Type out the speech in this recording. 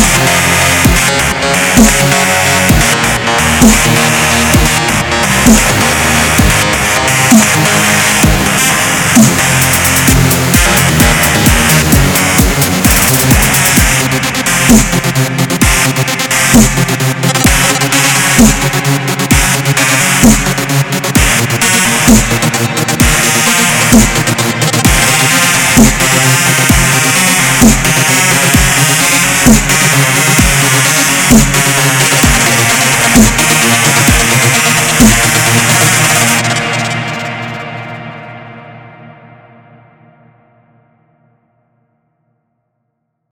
you